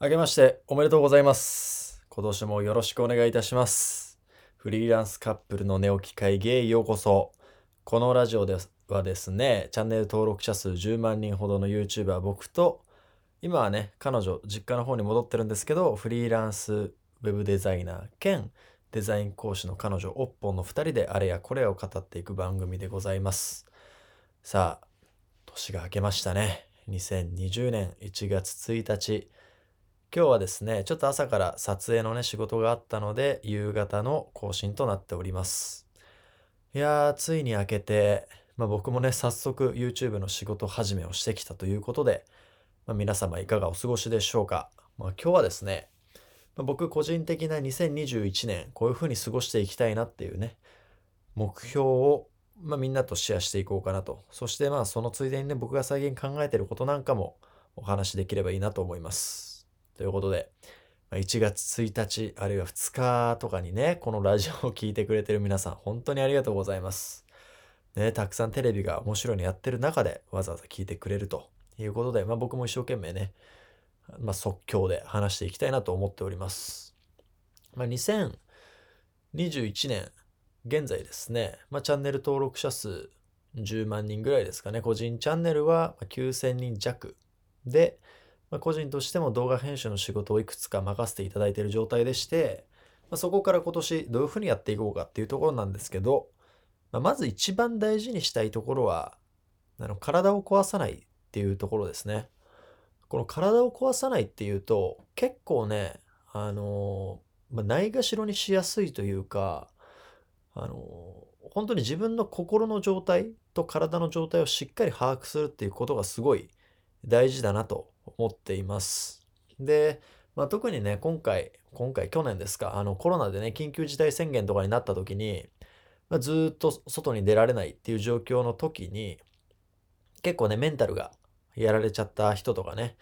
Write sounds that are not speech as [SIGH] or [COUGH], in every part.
明けましておめでとうございます。今年もよろしくお願いいたします。フリーランスカップルの寝起き会議へようこそ。このラジオではですね、チャンネル登録者数10万人ほどの YouTuber 僕と、今はね、彼女、実家の方に戻ってるんですけど、フリーランスウェブデザイナー兼デザイン講師の彼女、おっぽんの2人であれやこれを語っていく番組でございます。さあ、年が明けましたね。2020年1月1日。今日はですね、ちょっと朝から撮影のね、仕事があったので、夕方の更新となっております。いやー、ついに明けて、まあ僕もね、早速 YouTube の仕事始めをしてきたということで、まあ、皆様いかがお過ごしでしょうか。まあ今日はですね、まあ僕個人的な2021年、こういう風に過ごしていきたいなっていうね、目標を、ま、みんなとシェアしていこうかなと。そしてまあそのついでにね、僕が最近考えてることなんかもお話しできればいいなと思います。ということで、1月1日あるいは2日とかにね、このラジオを聞いてくれてる皆さん、本当にありがとうございます。ね、たくさんテレビが面白いのやってる中でわざわざ聞いてくれるということで、まあ僕も一生懸命ね、まあ即興で話していきたいなと思っております。まあ2021年、現在ですね、まあチャンネル登録者数10万人ぐらいですかね、個人チャンネルは9000人弱で、まあ、個人としても動画編集の仕事をいくつか任せていただいている状態でして、まあ、そこから今年どういうふうにやっていこうかっていうところなんですけど、まあ、まず一番大事にしたいところは、あの体を壊さないっていうところですね。この体を壊さないっていうと、結構ね、あのまあ、ないがしろにしやすいというか、あの本当に自分の心の状態と体の状態をしっかり把握するっていうことがすごい大事だなと思っています。で、まあ、特にね、今回、今回、去年ですか、あのコロナでね、緊急事態宣言とかになった時に、まあ、ずっと外に出られないっていう状況の時に、結構ね、メンタルがやられちゃった人とかね、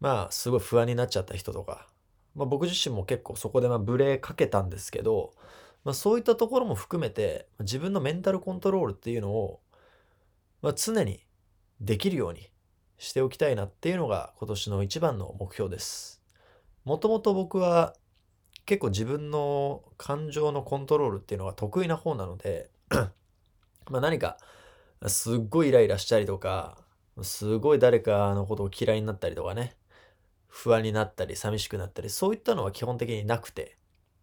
まあ、すごい不安になっちゃった人とか、まあ、僕自身も結構そこでまあブレかけたんですけど、まあ、そういったところも含めて、自分のメンタルコントロールっていうのを、まあ、常にできるようにしておきたいなっていうのが今年の一番の目標です。もともと僕は結構自分の感情のコントロールっていうのが得意な方なので [CLEARS THROAT] ま何かすっごいイライラしたりとか、すごい誰かのことを嫌いになったりとかね、不安になったり寂しくなったり、そういったのは基本的になくて、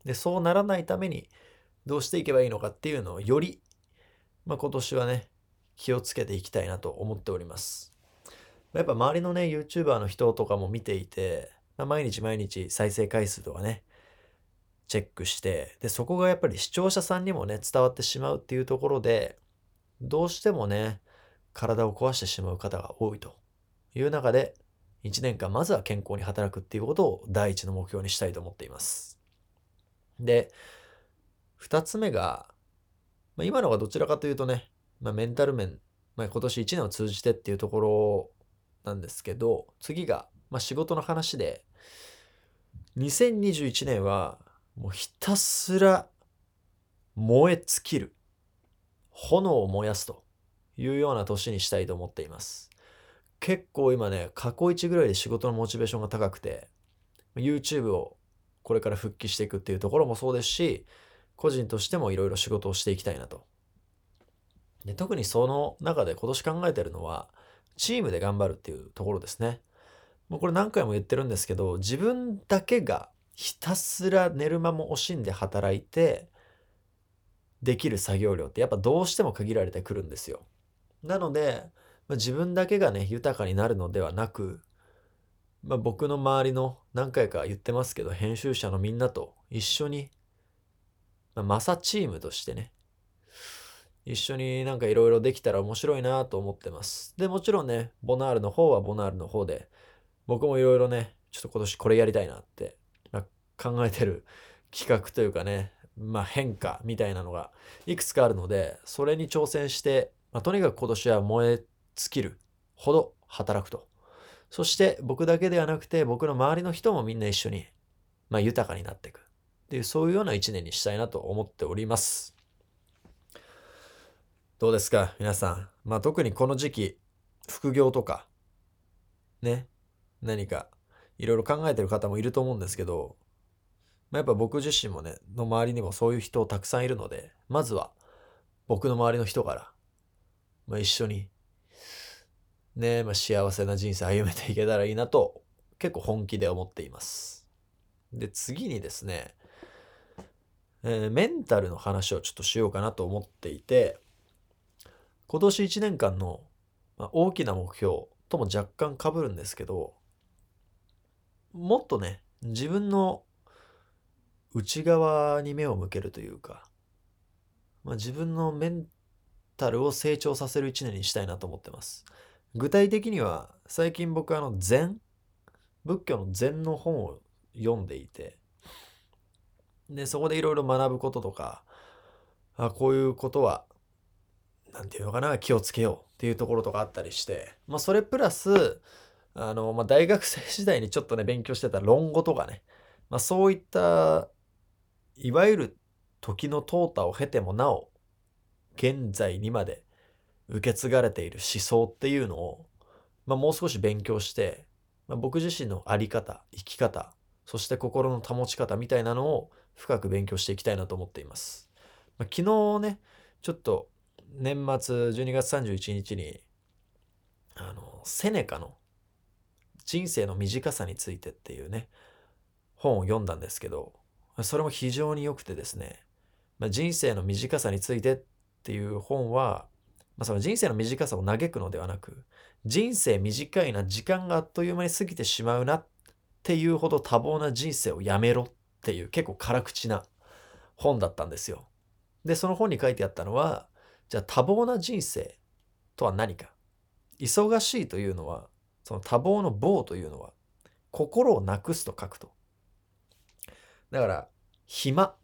で、そうならないためにどうしていけばいいのかっていうのをより、まあ今年はね、気をつけていきたいなと思っております。やっぱ周りのね、YouTuber の人とかも見ていて、ま、毎日毎日再生回数とかね、チェックして、で、そこがやっぱり視聴者さんにもね、伝わってしまうっていうところで、どうしてもね、体を壊してしまう方が多いという中で、1年間まずは健康に働くっていうことを第一の目標にしたいと思っています。で、2つ目が、まあ、今のがどちらかというとね、まあ、メンタル面、まあ、今年1年を通じてっていうところなんですけど、次が、まあ、仕事の話で、2021年はもうひたすら燃え尽きる。炎を燃やすというような年にしたいと思っています。結構今ね、過去一ぐらいで仕事のモチベーションが高くて、YouTube をこれから復帰していくっていうところもそうですし、個人としてもいろいろ仕事をしていきたいなと。で特にその中で今年考えてるのは、チームで頑張るっていうところですね。もうこれ何回も言ってるんですけど、自分だけがひたすら寝る間も惜しんで働いて、できる作業量ってやっぱどうしても限られてくるんですよ。なので、まあ、自分だけがね、豊かになるのではなく、まあ、僕の周りの何回か言ってますけど、編集者のみんなと一緒に、まあ、マサチームとしてね、一緒になんかいろいろできたら面白いなと思ってます。で、もちろんね、ボナールの方はボナールの方で、僕もいろいろね、ちょっと今年これやりたいなって、まあ、考えてる企画というかね、まあ、変化みたいなのがいくつかあるので、それに挑戦して、まあ、とにかく今年は燃え尽きるほど働くと。そして僕だけではなくて、僕の周りの人もみんな一緒に、まあ、豊かになっていく。っていう、そういうような一年にしたいなと思っております。どうですか？皆さん。まあ、特にこの時期、副業とか、ね、何かいろいろ考えてる方もいると思うんですけど、まあ、やっぱ僕自身もね、の周りにもそういう人たくさんいるので、まずは僕の周りの人から、まあ、一緒に、ね、まあ、幸せな人生歩めていけたらいいなと、結構本気で思っています。で、次にですね、えー、メンタルの話をちょっとしようかなと思っていて、今年1年間の、大きな目標とも若干被るんですけど、もっとね、自分の内側に目を向けるというか、まあ、自分のメンタルを成長させる一年にしたいなと思ってます。具体的には最近僕あの禅仏教の禅の本を読んでいてでそこでいろいろ学ぶこととかあこういうことは何て言うのかな気をつけようっていうところとかあったりしてまあそれプラスあの、まあ、大学生時代にちょっとね勉強してた論語とかね、まあ、そういったいわゆる時の淘汰を経てもなお現在にまで受け継がれている思想っていうのを、まあ、もう少し勉強して、まあ、僕自身の在り方生き方そして心の保ち方みたいなのを深く勉強していきたいなと思っています、まあ、昨日ねちょっと年末12月31日にあのセネカの人生の短さについてっていうね本を読んだんですけどそれも非常に良くてですね、まあ、人生の短さについてっていう本は、まあ、その人生の短さを嘆くのではなく、人生短いな、時間があっという間に過ぎてしまうなっていうほど多忙な人生をやめろっていう結構辛口な本だったんですよ。で、その本に書いてあったのは、じゃあ多忙な人生とは何か。忙しいというのは、その多忙の棒というのは、心をなくすと書くと。だから、暇。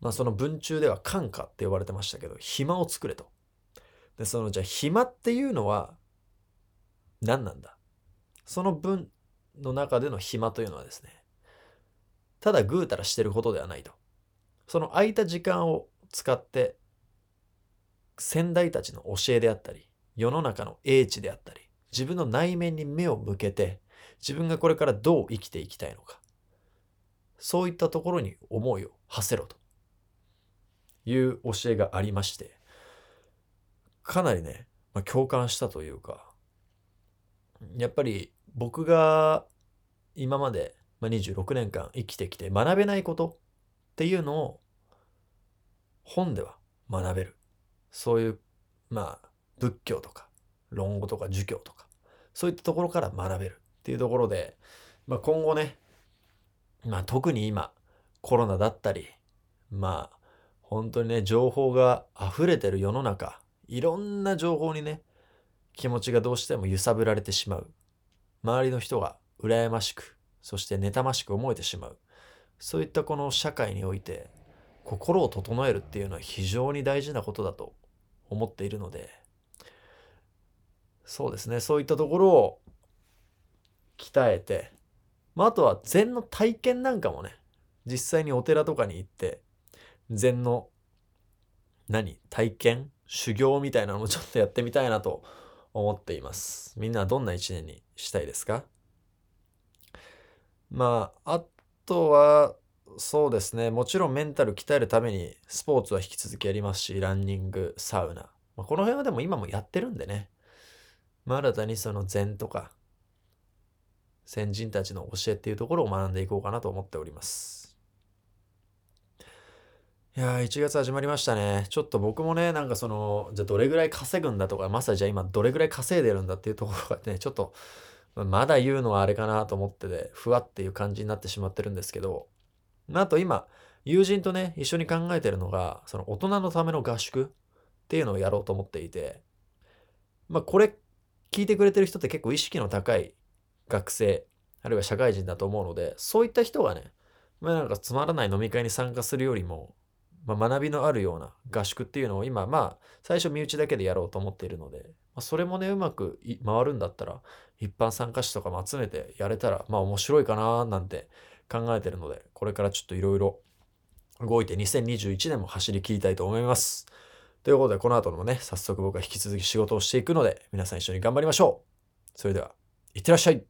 まあその文中では感化って呼ばれてましたけど、暇を作れと。で、そのじゃあ暇っていうのは何なんだその文の中での暇というのはですね、ただぐうたらしてることではないと。その空いた時間を使って、先代たちの教えであったり、世の中の英知であったり、自分の内面に目を向けて、自分がこれからどう生きていきたいのか。そういったところに思いを馳せろという教えがありまして、かなりね、まあ、共感したというか、やっぱり僕が今まで、まあ、26年間生きてきて学べないことっていうのを本では学べる。そういう、まあ、仏教とか論語とか儒教とか、そういったところから学べるっていうところで、まあ、今後ね、まあ特に今コロナだったりまあ本当にね情報が溢れてる世の中いろんな情報にね気持ちがどうしても揺さぶられてしまう。周りの人が羨ましくそして妬ましく思えてしまう。そういったこの社会において心を整えるっていうのは非常に大事なことだと思っているのでそうですねそういったところを鍛えてまあ、あとは禅の体験なんかもね、実際にお寺とかに行って、禅の何体験修行みたいなのもちょっとやってみたいなと思っています。みんなどんな一年にしたいですか？まあ、あとは、そうですね。もちろんメンタル鍛えるためにスポーツは引き続きやりますし、ランニング、サウナ。まあ、この辺はでも今もやってるんでね。まあ、新たにその禅とか先人たちの教えっていうところを学んでいこうかなと思っております。いやー、1月始まりましたね。ちょっと僕もね、なんかその、じゃあどれぐらい稼ぐんだとか、まさにじゃあ今どれぐらい稼いでるんだっていうところがね、ちょっと、まだ言うのはあれかなと思ってて、ふわっていう感じになってしまってるんですけど、あと今、友人とね、一緒に考えてるのが、その大人のための合宿っていうのをやろうと思っていて、まあこれ聞いてくれてる人って結構意識の高い学生、あるいは社会人だと思うので、そういった人がね、まあなんかつまらない飲み会に参加するよりも、まあ、学びのあるような合宿っていうのを今、まあ、最初身内だけでやろうと思っているので、まあ、それもね、うまく回るんだったら、一般参加者とかも集めてやれたら、まあ面白いかななんて考えてるので、これからちょっといろいろ動いて2021年も走り切りたいと思います。ということで、この後もね、早速僕は引き続き仕事をしていくので、皆さん一緒に頑張りましょう。それでは、いってらっしゃい